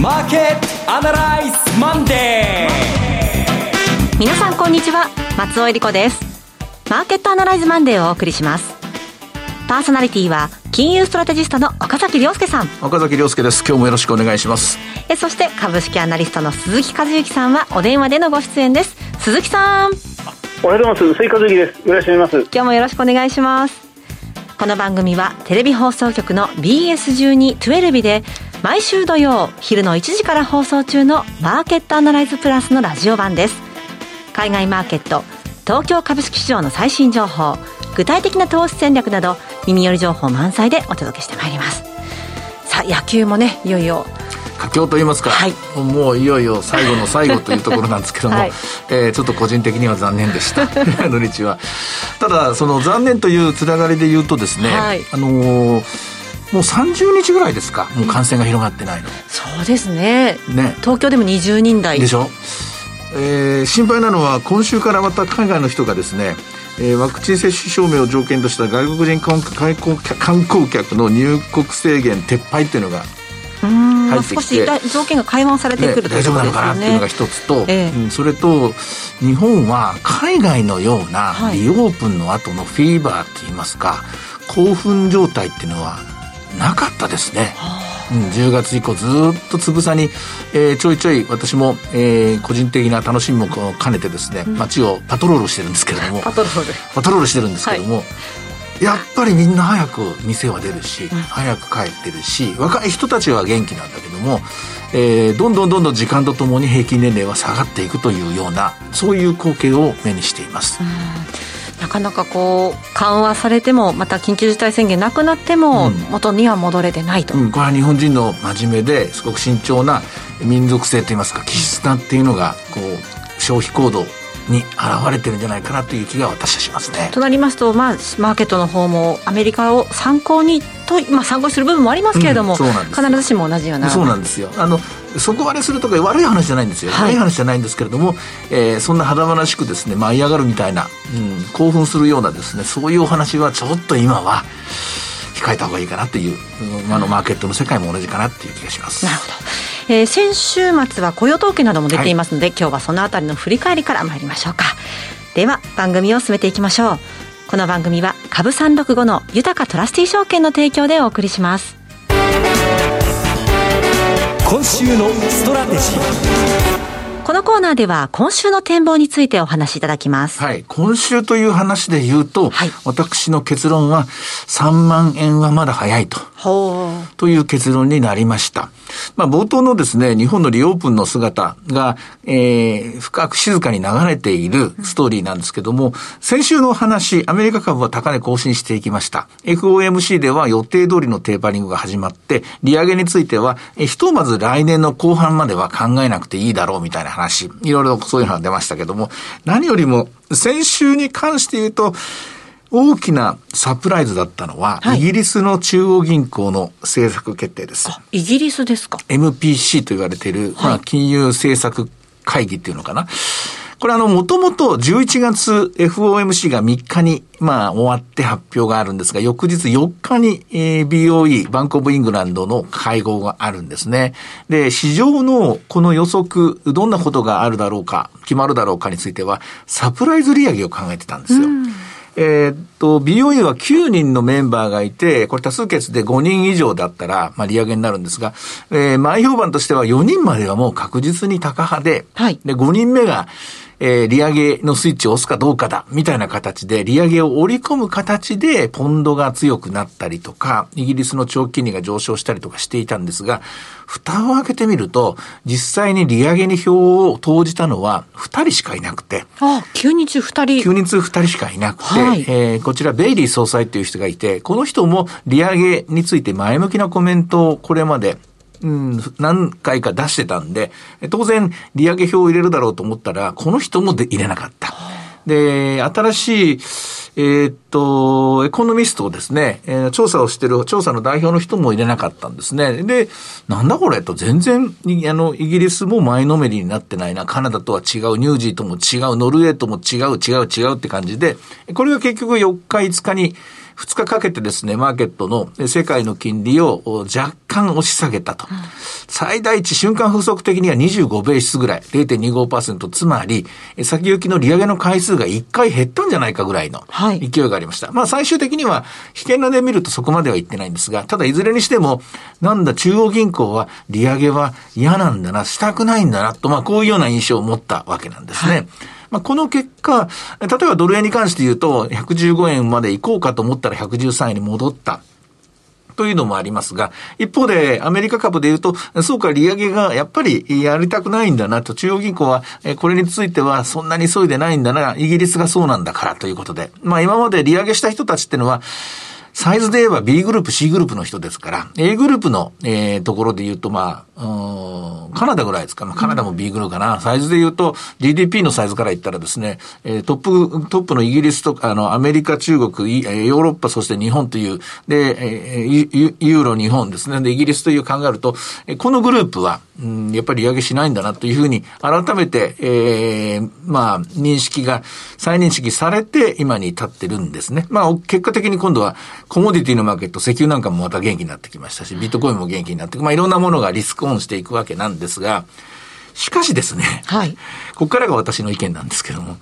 マーケットアナライズマンデー。皆さんこんにちは。松尾英里子です。マーケットアナライズマンデーをお送りします。パーソナリティは金融ストラテジストの岡崎良介さん。岡崎良介です。今日もよろしくお願いします。えそして株式アナリストの鈴木一之さんはお電話でのご出演です。鈴木さん。おはようございます。鈴木和之です。よろしくお願いします。今日もよろしくお願いしますこの番組はテレビ放送局の BS12-12 で毎週土曜昼の1時から放送中のマーケットアナライズプラスのラジオ版です。海外マーケット東京株式市場の最新情報具体的な投資戦略など耳寄り情報満載でお届けしてまいります。さあ野球もねいよいよ佳境と言いますか、はい、もういよいよ最後の最後というところなんですけども、はい、えー、ちょっと個人的には残念でした。土日は。ただその残念というつながりで言うとですね、はい、あのーもう30日ぐらいですか。もう感染が広がってないの、そうですね。ね。東京でも20人台。でしょ、えー、心配なのは今週からまた海外の人がですねえー、ワクチン接種証明を条件とした外国人観光客の入国制限撤廃っていうのが入ってきて。少し条件が緩和されてくる、ね、大丈夫なのかなっていうのが一つと、えー、うん、それと日本は海外のようなリオープンの後のフィーバーって言いますか、興奮状態っていうのはなかったですね。うん、10月以降ずっとつぶさに、えー、ちょいちょい私も、えー、個人的な楽しみも兼ねてですね、うん、街をパトロールしてるんですけれども。パトロール。パトロールしてるんですけれども、はい、やっぱりみんな早く店は出るし、うん、早く帰ってるし若い人たちは元気なんだけども、えー、どんどんどんどん時間とともに平均年齢は下がっていくというようなそういう光景を目にしています。うん。なかなかこう緩和されてもまた緊急事態宣言なくなっても元には戻れてないと、うん、これは日本人の真面目ですごく慎重な民族性といいますか気質なっていうのがこう消費行動に現れてるんじゃないかなという気が私はしますね。となりますと、まあ、マーケットの方もアメリカを参考にと、まあ、参考にする部分もありますけれども、うん、必ずしも同じような。そうなんですよ。あの底割れするとか悪い話じゃないんですよ、はい、悪い話じゃないんですけれども、えー、そんな肌々しくですね舞い上がるみたいな、うん、興奮するようなですねそういうお話はちょっと今は控えた方がいいかなという、うん、あのマーケットの世界も同じかなっていう気がします。なるほどえー、先週末は雇用統計なども出ていますので、はい、今日はそのあたりの振り返りから参りましょうか。では番組を進めていきましょう。この番組は株365の豊かトラスティ証券の提供でお送りします。今週のストラテジーこのコーナーでは今週の展望についてお話しいただきます。はい。今週という話で言うと、はい、私の結論は3万円はまだ早いと。という結論になりました。まあ冒頭のですね、日本のリオープンの姿が、えー、深く静かに流れているストーリーなんですけども、先週の話、アメリカ株は高値更新していきました。FOMC では予定通りのテーパリングが始まって、利上げについては、えひとまず来年の後半までは考えなくていいだろうみたいな話話、いろいろそういうのが出ましたけども、何よりも先週に関して言うと、大きなサプライズだったのは、はい、イギリスの中央銀行の政策決定です。イギリスですか ?MPC と言われている、はい、まあ、金融政策会議っていうのかな。これあの、もともと11月 FOMC が3日に、まあ、終わって発表があるんですが、翌日4日に、えー、BOE、バンコブイングランドの会合があるんですね。で、市場のこの予測、どんなことがあるだろうか、決まるだろうかについては、サプライズ利上げを考えてたんですよ。えー、っと、BOE は9人のメンバーがいて、これ多数決で5人以上だったら、まあ、利上げになるんですが、えー、前評判としては4人まではもう確実に高派で、はい、で、5人目が、えー、利上げのスイッチを押すかどうかだ、みたいな形で、利上げを織り込む形で、ポンドが強くなったりとか、イギリスの長期金利が上昇したりとかしていたんですが、蓋を開けてみると、実際に利上げに票を投じたのは2人しかいなくて。ああ、9人中2人。9人中2人しかいなくて、はい、えー、こちらベイリー総裁っていう人がいて、この人も利上げについて前向きなコメントをこれまでうん、何回か出してたんで、当然、利上げ表を入れるだろうと思ったら、この人もで入れなかった。で、新しい、えー、っと、エコノミストをですね、えー、調査をしてる、調査の代表の人も入れなかったんですね。で、なんだこれと、全然、あの、イギリスも前のめりになってないな、カナダとは違う、ニュージーとも違う、ノルウェーとも違う、違う、違うって感じで、これが結局4日、5日に、2日かけてですね、マーケットの世界の金利を若干押し下げたと。最大値瞬間風速的には25ベースぐらい、0.25%、つまり、先行きの利上げの回数が1回減ったんじゃないかぐらいの勢いがありました。はい、まあ最終的には、危険なで見るとそこまではいってないんですが、ただいずれにしても、なんだ中央銀行は利上げは嫌なんだな、したくないんだなと、まあこういうような印象を持ったわけなんですね。はいまあ、この結果、例えばドル円に関して言うと、115円まで行こうかと思ったら113円に戻った。というのもありますが、一方でアメリカ株で言うと、そうか、利上げがやっぱりやりたくないんだなと、中央銀行はこれについてはそんなに急いでないんだな、イギリスがそうなんだからということで、まあ今まで利上げした人たちっていうのは、サイズで言えば B グループ、C グループの人ですから、A グループの、えー、ところで言うと、まあ、カナダぐらいですか。まあ、カナダも B グルーかな。サイズで言うと、GDP のサイズから言ったらですね、え、トップ、トップのイギリスとか、あの、アメリカ、中国、ヨーロッパ、そして日本という、で、え、ユーロ、日本ですね。で、イギリスという考えると、このグループは、うん、やっぱり利上げしないんだなというふうに、改めて、えー、まあ、認識が、再認識されて、今に至ってるんですね。まあ、結果的に今度は、コモディティのマーケット、石油なんかもまた元気になってきましたし、ビットコインも元気になって、まあ、いろんなものがリスクオンしていくわけなんですが、しかしですね、はい。ここからが私の意見なんですけども、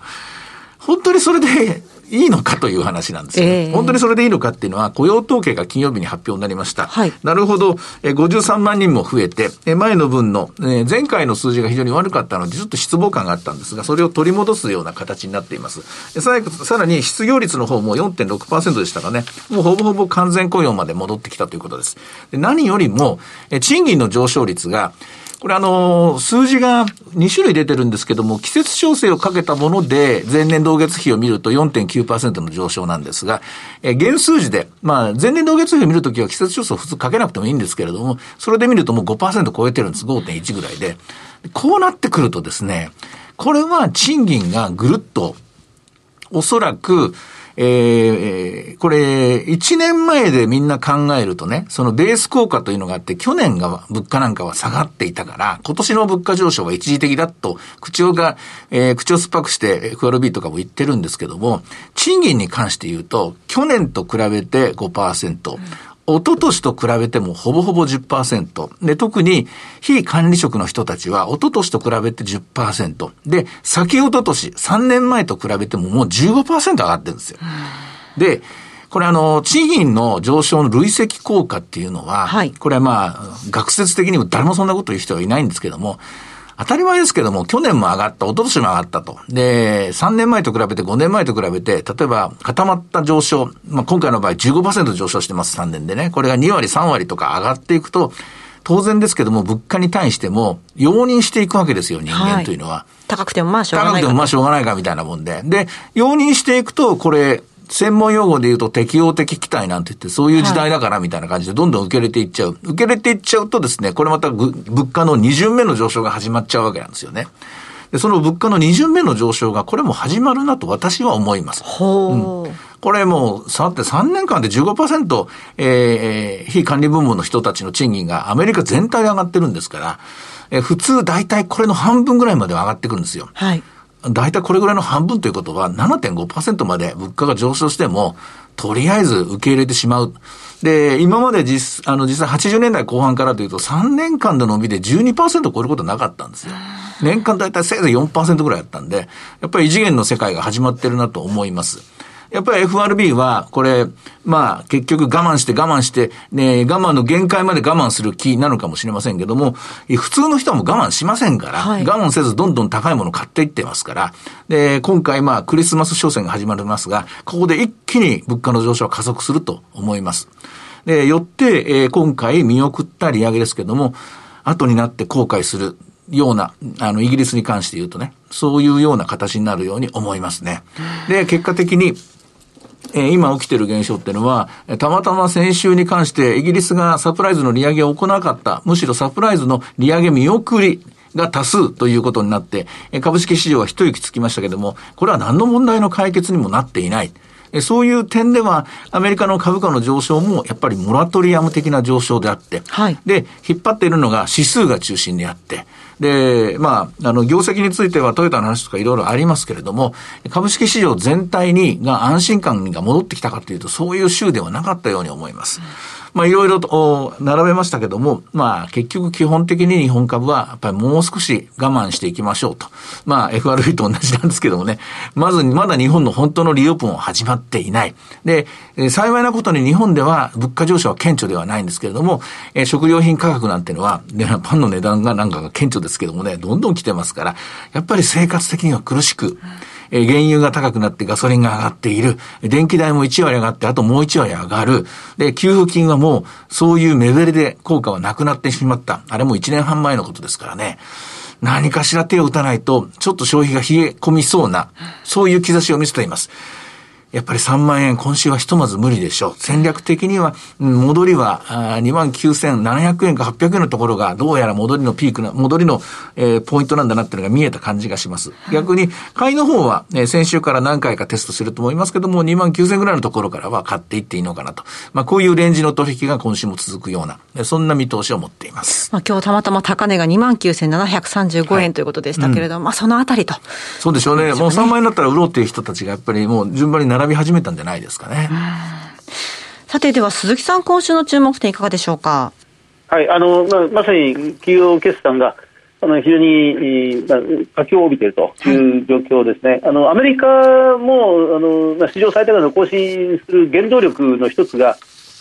本当にそれでいいのかという話なんですよ、ね、えー、本当にそれでいいのかっていうのは、雇用統計が金曜日に発表になりました。はい、なるほど、え53万人も増えて、え前の分の、え前回の数字が非常に悪かったので、ちょっと失望感があったんですが、それを取り戻すような形になっています。ささらに失業率の方も4.6%でしたかね、もうほぼほぼ完全雇用まで戻ってきたということです。で何よりも、え賃金の上昇率が、これあの、数字が2種類出てるんですけども、季節調整をかけたもので、前年同月比を見ると4.9%の上昇なんですが、え、原数字で、まあ、前年同月比を見るときは季節調整を普通かけなくてもいいんですけれども、それで見るともう5%超えてるんです。5.1ぐらいで。こうなってくるとですね、これは賃金がぐるっと、おそらく、えー、これ、1年前でみんな考えるとね、そのベース効果というのがあって、去年が物価なんかは下がっていたから、今年の物価上昇は一時的だと、口をが、えー、口を酸っぱくしてクアルビーとかも言ってるんですけども、賃金に関して言うと、去年と比べて5%、うん一昨年と比べてもほぼほぼ10%。で、特に非管理職の人たちは一昨年と比べて10%。で、先一昨年、3年前と比べてももう15%上がってるんですよ。で、これあの、賃金の上昇の累積効果っていうのは、はい、これはまあ、学説的にも誰もそんなこと言う人はいないんですけども、当たり前ですけども、去年も上がった、一昨年も上がったと。で、3年前と比べて5年前と比べて、例えば固まった上昇、まあ、今回の場合15%上昇してます、3年でね。これが2割、3割とか上がっていくと、当然ですけども、物価に対しても、容認していくわけですよ、人間というのは。はい、高くてもまあしょうがないか。高くてもまあしょうがないかみたいなもんで。で、容認していくと、これ、専門用語で言うと適応的期待なんて言って、そういう時代だからみたいな感じでどんどん受け入れていっちゃう。受け入れていっちゃうとですね、これまた物価の二巡目の上昇が始まっちゃうわけなんですよね。で、その物価の二巡目の上昇が、これも始まるなと私は思います。ほう。うんこれもう、さって3年間で15%、えー、非管理部門の人たちの賃金がアメリカ全体で上がってるんですから、えー、普通大体これの半分ぐらいまで上がってくるんですよ。はい。大体これぐらいの半分ということは7.5%まで物価が上昇しても、とりあえず受け入れてしまう。で、今まで実、あの、実際80年代後半からというと3年間の伸びで12%超えることなかったんですよ。年間大体せいぜい4%ぐらいあったんで、やっぱり異次元の世界が始まってるなと思います。やっぱり FRB は、これ、まあ、結局我慢して我慢して、ね、我慢の限界まで我慢する気なのかもしれませんけども、普通の人も我慢しませんから、はい、我慢せずどんどん高いものを買っていってますから、で、今回まあ、クリスマス商戦が始まりますが、ここで一気に物価の上昇は加速すると思います。で、よって、えー、今回見送った利上げですけども、後になって後悔するような、あの、イギリスに関して言うとね、そういうような形になるように思いますね。で、結果的に、え今起きている現象っていうのは、たまたま先週に関してイギリスがサプライズの利上げを行わなかった、むしろサプライズの利上げ見送り、が多数ということになって、株式市場は一息つきましたけども、これは何の問題の解決にもなっていない。そういう点では、アメリカの株価の上昇も、やっぱりモラトリアム的な上昇であって、はい、で、引っ張っているのが指数が中心であって、で、まあ、あの、業績についてはトヨタの話とかいろいろありますけれども、株式市場全体に、が安心感が戻ってきたかというと、そういう週ではなかったように思います。うんまあいろいろと並べましたけども、まあ結局基本的に日本株はやっぱりもう少し我慢していきましょうと。まあ FRB と同じなんですけどもね、まずまだ日本の本当のリオープンは始まっていない。で、幸いなことに日本では物価上昇は顕著ではないんですけれども、え食料品価格なんてのは、ね、パンの値段がなんかが顕著ですけどもね、どんどん来てますから、やっぱり生活的には苦しく、うんえ原油が高くなってガソリンが上がっている。電気代も1割上がって、あともう1割上がる。で、給付金はもう、そういう目減りで効果はなくなってしまった。あれも1年半前のことですからね。何かしら手を打たないと、ちょっと消費が冷え込みそうな、そういう兆しを見せています。やっぱり3万円、今週はひとまず無理でしょう。戦略的には、戻りは2万9700円か800円のところが、どうやら戻りのピークの、戻りの、えー、ポイントなんだなっていうのが見えた感じがします。逆に、買いの方は、えー、先週から何回かテストすると思いますけども、2万9000円ぐらいのところからは買っていっていいのかなと。まあ、こういうレンジの取引が今週も続くような、そんな見通しを持っています。まあ、今日たまたま高値が2万9735円ということでしたけれども、はいうん、まあ、そのあたりと。そうでしょうね。もう3万円だったら売ろうっていう人たちがやっぱりもう順番に並び始めたんじゃないですかね。さて、では鈴木さん、今週の注目点いかがでしょうか？はい、あの、まあ、まさに企業決算が、あの非常に、まあ、佳境を帯びているという状況ですね、はい、あのアメリカもあの、まあ、史上最高値を更新する原動力の一つが、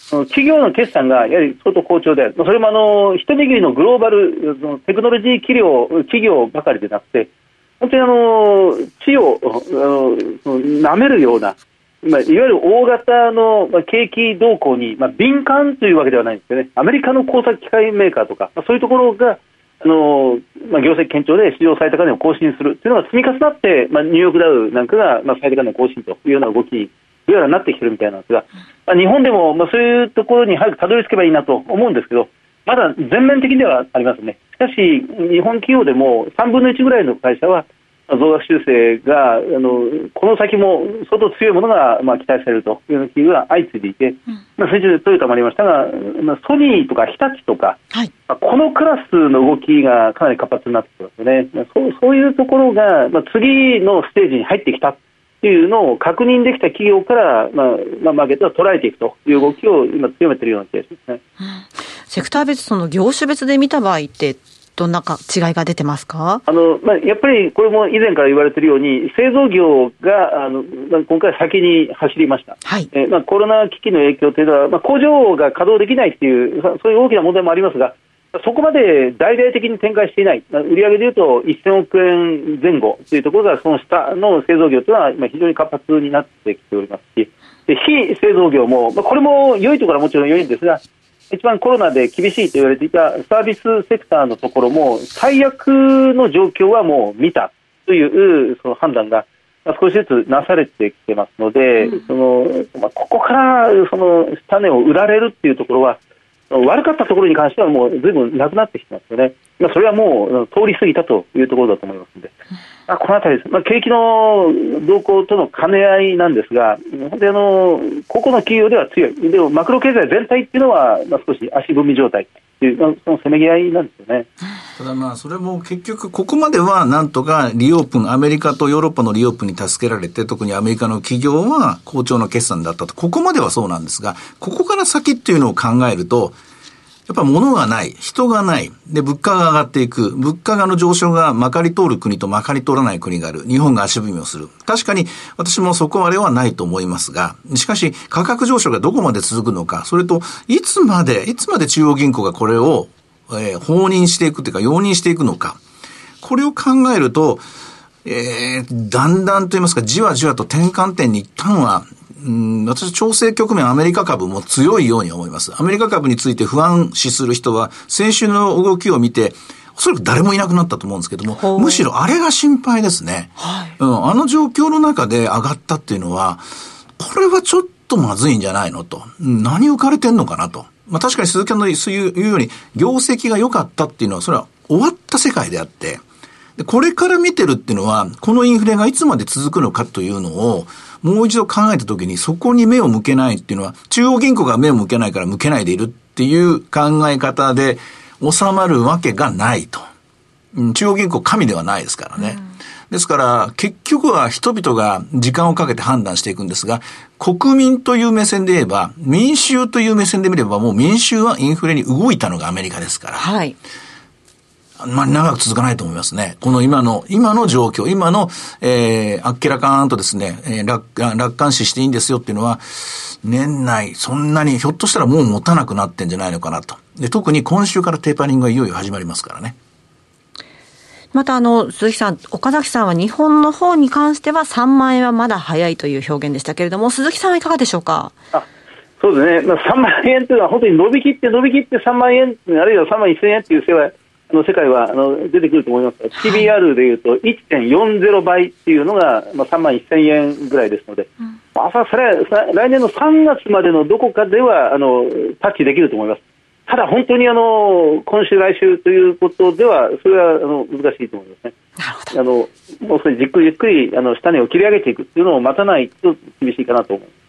企業の決算がやはり相当好調である、それもあの一握りのグローバルテクノロジー企業企業ばかりでなくて、本当にあの地を舐めるような、まあ、いわゆる大型の、景気動向に、まあ、敏感というわけではないんですよね、アメリカの工作機械メーカーとか、まあ、そういうところが、あのまあ、業績堅調で史上最高値を更新するというのが積み重なって、まあ、ニューヨークダウなんかが、まあ、最高値を更新というような動きにどうやらなってきてるみたいなんですが、まあ、日本でも、まあ、そういうところに早くたどり着けばいいなと思うんですけど、まだ全面的ではありますね。しかし、日本企業でも3分の1ぐらいの会社は、増額修正があのこの先も相当強いものが、まあ、期待されるというような企業が相次いでいて、うん、まあ、先週トヨタもありましたが、まあ、ソニーとか日立とか、はい、まあ、このクラスの動きがかなり活発になってきますよね、まあ、そうそういうところが、まあ、次のステージに入ってきたというのを確認できた企業から、まあまあ、マーケットは捉えていくという動きを今、強めているような気がしますね、うん、セクター別、その業種別で見た場合って、どんなか違いが出てますか？あの、まあ、やっぱりこれも以前から言われているように、製造業があの今回、先に走りました、はい。えまあ、コロナ危機の影響というのは、まあ、工場が稼働できないっていう、そういう大きな問題もありますが、そこまで大々的に展開していない、売上でいうと1000億円前後というところが、その下の製造業というのは今、非常に活発になってきておりますし、で非製造業も、まあ、これも良いところはもちろん良いんですが、一番コロナで厳しいと言われていたサービスセクターのところも、最悪の状況はもう見たというその判断が少しずつなされてきてますので、うん、そのまあ、ここからその種を売られるっていうところは、悪かったところに関してはもうずいぶんなくなってきてますよね。まあ、それはもう通り過ぎたというところだと思いますので、まあ、このあたりです、まあ、景気の動向との兼ね合いなんですが、本当あの個々の企業では強い、でもマクロ経済全体っていうのは、まあ、少し足踏み状態っていう、そのせめぎ合いなんですよね。ただまあ、それも結局、ここまではなんとかリオープン、アメリカとヨーロッパのリオープンに助けられて、特にアメリカの企業は好調な決算だったと、ここまではそうなんですが、ここから先っていうのを考えると、やっぱ物がない、人がない、で、物価が上がっていく、物価がの上昇がまかり通る国とまかり通らない国がある。日本が足踏みをする。確かに私もそこまではないと思いますが、しかし価格上昇がどこまで続くのか、それと、いつまで、いつまで中央銀行がこれを、えー、放任していくというか、容認していくのか。これを考えると、えー、だんだんと言いますか、じわじわと転換点に一旦はうん、私、調整局面、アメリカ株も強いように思います。アメリカ株について不安視する人は、先週の動きを見て、おそらく誰もいなくなったと思うんですけども、むしろあれが心配ですね。はい、うん、あの状況の中で上がったっていうのは、これはちょっとまずいんじゃないのと。何浮かれてんのかなと。まあ確かに鈴木さんの言うように、業績が良かったっていうのは、それは終わった世界であって、で、これから見てるっていうのは、このインフレがいつまで続くのかというのを、もう一度考えたときにそこに目を向けないっていうのは、中央銀行が目を向けないから向けないでいるっていう考え方で収まるわけがないと。中央銀行神ではないですからね。うんですから、結局は人々が時間をかけて判断していくんですが、国民という目線で言えば、民衆という目線で見れば、もう民衆はインフレに動いたのがアメリカですから。はい。まあ、長く続かないと思いますね。この今の、今の状況、今の、えー、あっけらかんとですね、えー、楽、楽観視していいんですよっていうのは、年内、そんなに、ひょっとしたらもう持たなくなってんじゃないのかなと。で、特に今週からテーパリングがいよいよ始まりますからね。またあの、鈴木さん、岡崎さんは日本の方に関しては3万円はまだ早いという表現でしたけれども、鈴木さんはいかがでしょうか？あそうですね、まあ、3万円というのは本当に伸びきって伸びきって3万円、あるいは3万1000円という世界あの世界はあの出てくると思います TBR でいうと1.40倍っていうのが、まあ、3万1000円ぐらいですので、うん、まあ、それ来年の3月までのどこかではあのタッチできると思います。ただ本当にあの今週、来週ということでは、それはあの難しいと思いますね。あのもうそれじっくりじっくりあの下値を切り上げていくっていうのを待たないと厳しいかなと思います。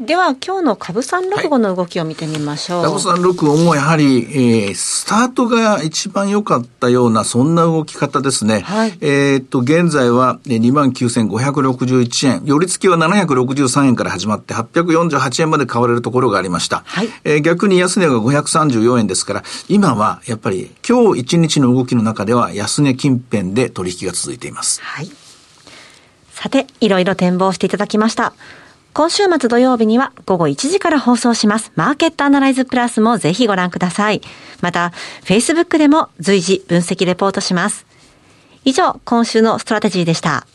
では今日の株三六五の動きを見てみましょう。株三六五もやはり、えー、スタートが一番良かったような、そんな動き方ですね。はい、えっと、現在は29,561円、寄り付きは763円から始まって848円まで買われるところがありました。はい、えー、逆に安値が534円ですから、今はやっぱり今日一日の動きの中では安値近辺で取引が続いています。はい。さて、いろいろ展望していただきました。今週末土曜日には午後1時から放送しますマーケットアナライズプラスもぜひご覧ください。また、Facebook でも随時分析レポートします。以上、今週のストラテジーでした。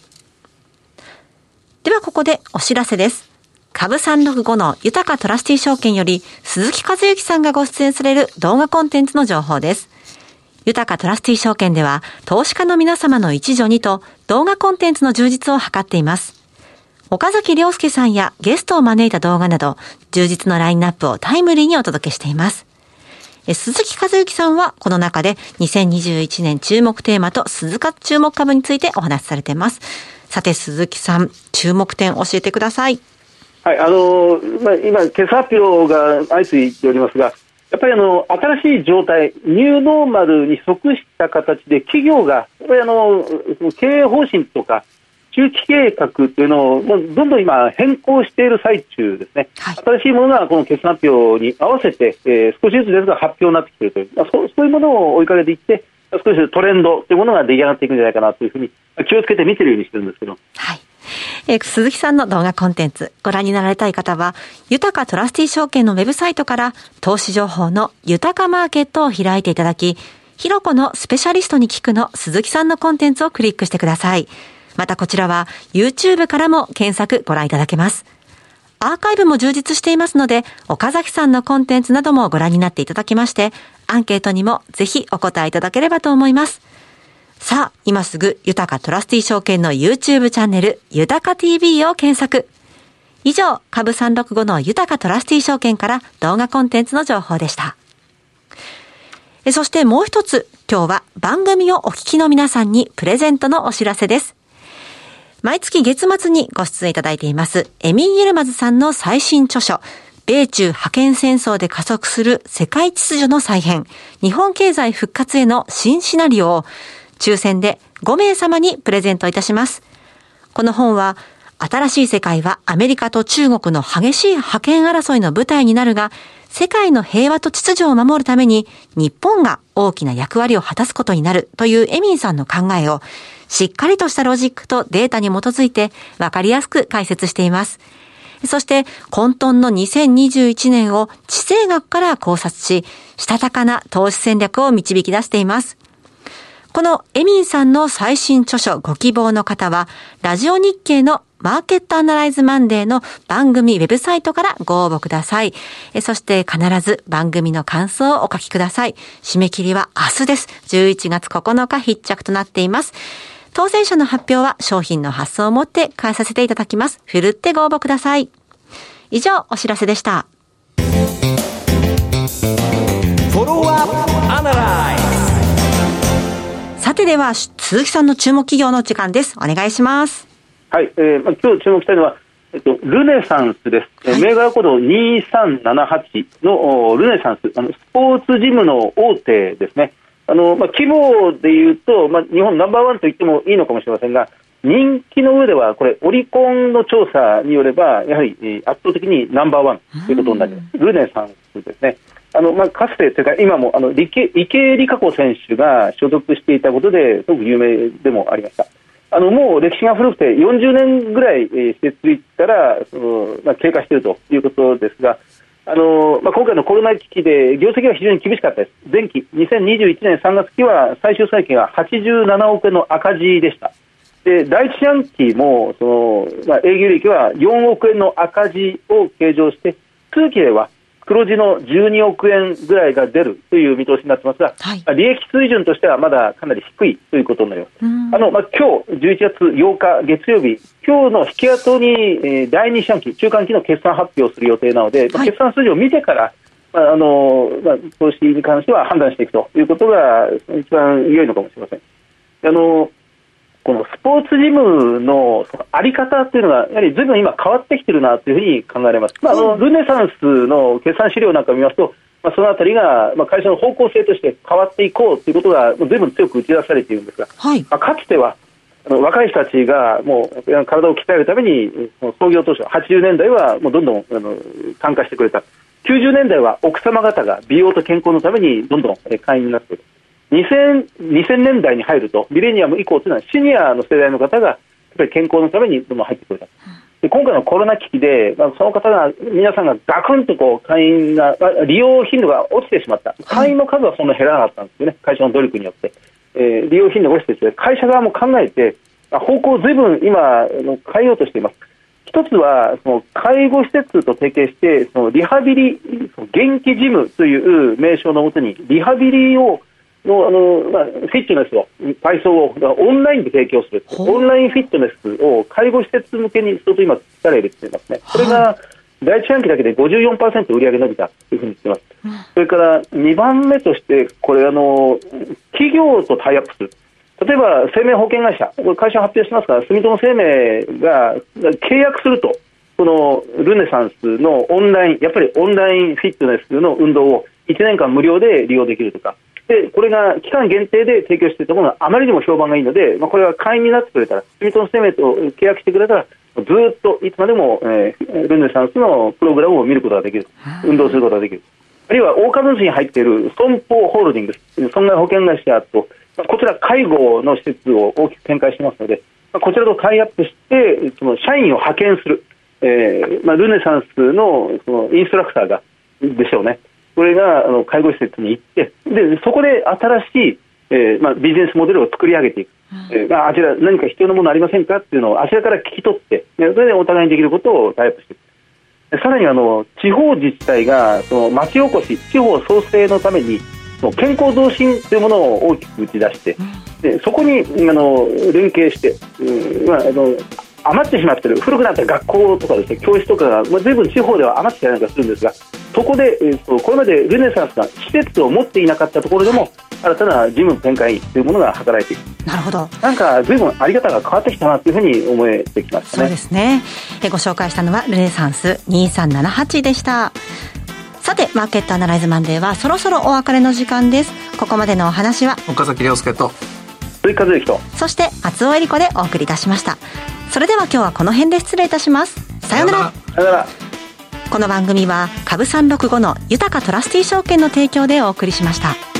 ではここでお知らせです。株365の豊トラスティ証券より鈴木一之さんがご出演される動画コンテンツの情報です。豊トラスティ証券では投資家の皆様の一助にと動画コンテンツの充実を図っています。岡崎良介さんやゲストを招いた動画など、充実のラインナップをタイムリーにお届けしています。鈴木和之さんはこの中で2021年注目テーマと鈴鹿注目株についてお話しされています。さて鈴木さん、注目点教えてください。はい、あのまあ、今、決算発表が相次いでおりますが、やっぱりあの新しい状態、ニューノーマルに即した形で企業が、やっぱりあの経営方針とか、中期計画というのをもうどんどん今変更している最中ですね、はい、新しいものがこの決算発表に合わせて、えー、少しずつですが発表になってきているという、まあ、そうそういうものを追いかけていって少しトレンドというものが出来上がっていくんじゃないかなというふうに気をつけて見てるようにしてるんですけど。はいえー、鈴木さんの動画コンテンツご覧になられたい方は、豊かトラスティ証券のウェブサイトから投資情報の豊かマーケットを開いていただき、ひろこのスペシャリストに聞くの鈴木さんのコンテンツをクリックしてください。またこちらは YouTube からも検索ご覧いただけます。アーカイブも充実していますので、岡崎さんのコンテンツなどもご覧になっていただきまして、アンケートにもぜひお答えいただければと思います。さあ、今すぐ、豊かトラスティ証券の YouTube チャンネル、豊か TV を検索。以上、株365の豊かトラスティ証券から動画コンテンツの情報でした。そしてもう一つ、今日は番組をお聞きの皆さんにプレゼントのお知らせです。毎月月末にご出演いただいています、エミン・イルマズさんの最新著書、米中覇権戦争で加速する世界秩序の再編、日本経済復活への新シナリオを、抽選で5名様にプレゼントいたします。この本は、新しい世界はアメリカと中国の激しい覇権争いの舞台になるが、世界の平和と秩序を守るために日本が大きな役割を果たすことになるというエミンさんの考えをしっかりとしたロジックとデータに基づいてわかりやすく解説しています。そして混沌の2021年を地政学から考察し、したたかな投資戦略を導き出しています。このエミンさんの最新著書ご希望の方は、ラジオ日経のマーケットアナライズマンデーの番組ウェブサイトからご応募ください。そして必ず番組の感想をお書きください。締め切りは明日です。11月9日必着となっています。当選者の発表は商品の発送をもって返させていただきます。ふるってご応募ください。以上、お知らせでした。さてでは、鈴木さんの注目企業の時間です。お願いします。はい、えーまあ、今日注目したいのは、えっと、ルネサンスです。はい、銘柄コード2378のルネサンス、あのスポーツジムの大手ですね。あのまあ、規模でいうと、まあ、日本ナンバーワンと言ってもいいのかもしれませんが、人気の上では、これ、オリコンの調査によれば、やはり、圧倒的にナンバーワンということになります。ルネサンスですね。あの、まあ、かつて、というか、今も、あの、池江璃花子選手が所属していたことで、すごく有名でもありました。あの、もう歴史が古くて、40年ぐらい、えー、設立からその、まあ、経過しているということですが、あのまあ、今回のコロナ危機で業績は非常に厳しかったです。前期、2021年3月期は最終債券が87億円の赤字でした。で、第一四半期も、その、まあ、営業利益は4億円の赤字を計上して、通期では黒字の12億円ぐらいが出るという見通しになってますが、はい、利益水準としてはまだかなり低いということになります。あの、まあ、今日11月8日月曜日、今日の引き後に、えー、第二四半期、中間期の決算発表する予定なので、はい、決算数字を見てから、まあ、あの、まあ、投資に関しては判断していくということが一番良いのかもしれません。あの、このスポーツジムのあり方っていうのが、やはりずいぶん今変わってきてるなというふうに考えられます。まあ、あの、ルネサンスの決算資料なんかを見ますと、まあ、そのあたりが、まあ、会社の方向性として変わっていこうということが、ずいぶん強く打ち出されているんですが、はい、まあ、かつては、あの若い人たちがもう体を鍛えるために、創業当初、80年代はもうどんどんあの参加してくれた。90年代は奥様方が美容と健康のためにどんどん会員になっている。2000, 2000年代に入ると、ミレニアム以降というのはシニアの世代の方がやっぱり健康のためにどんどん入ってくれた。で今回のコロナ危機で、まあ、その方が、皆さんがガクンとこう会員が、利用頻度が落ちてしまった、会員の数はそんな減らなかったんですよね、会社の努力によって。えー、利用頻度が落ちて会社側も考えて、方向をずいぶん今、変えようとしています。一つは、その介護施設と提携して、そのリハビリ、元気ジムという名称のもとに、リハビリをのあの、まあ、フィットネスを、体操をオンラインで提供する、オンラインフィットネスを介護施設向けに相当今、力を入れていますね。これが第一半期だけで54%売り上げ伸びたというふうに言ってます。それから2番目として、これあの、企業とタイアップする。例えば生命保険会社、これ会社発表しますが、住友生命が契約すると、このルネサンスのオンライン、やっぱりオンラインフィットネスの運動を1年間無料で利用できるとか、でこれが期間限定で提供していたものがあまりにも評判がいいので、まあ、これは会員になってくれたら、住友生命と契約してくれたら、ずっといつまでも、えー、ルネサンスのプログラムを見ることができる、運動することができる。あるいは大株主に入っている損保ホールディングス、損害保険会社と、まあ、こちら介護の施設を大きく展開してますので、まあ、こちらとタイアップして、その社員を派遣する、えーまあ、ルネサンスのそのインストラクターがでしょうね。これがあの介護施設に行ってでそこで新しい、えーまあ、ビジネスモデルを作り上げていく、えーまあ、あちら何か必要なものありませんか？っていうのをあちらから聞き取ってそれでお互いにできることをタイプしていく。さらにあの地方自治体がその町おこし地方創生のために健康増進というものを大きく打ち出してでそこにあの連携して、うんまあ、あの余ってしまっている古くなった学校とかですね教室とかが、まあ、随分地方では余ってたりなんかするんですがそこで、えーと、これまでルネサンスが施設を持っていなかったところでも、新たな事務展開というものが働いていくなるほど。なんか随分あり方が変わってきたなというふうに思えてきましたね。そうですね。えご紹介したのはルネサンス2378でした。さてマーケットアナライズマンデーはそろそろお別れの時間です。ここまでのお話は岡崎亮介と鈴木和之と。そして松尾恵理子でお送りいたしました。それでは今日はこの辺で失礼いたします。さようなら。さようならこの番組は株365の豊かトラスティ証券の提供でお送りしました。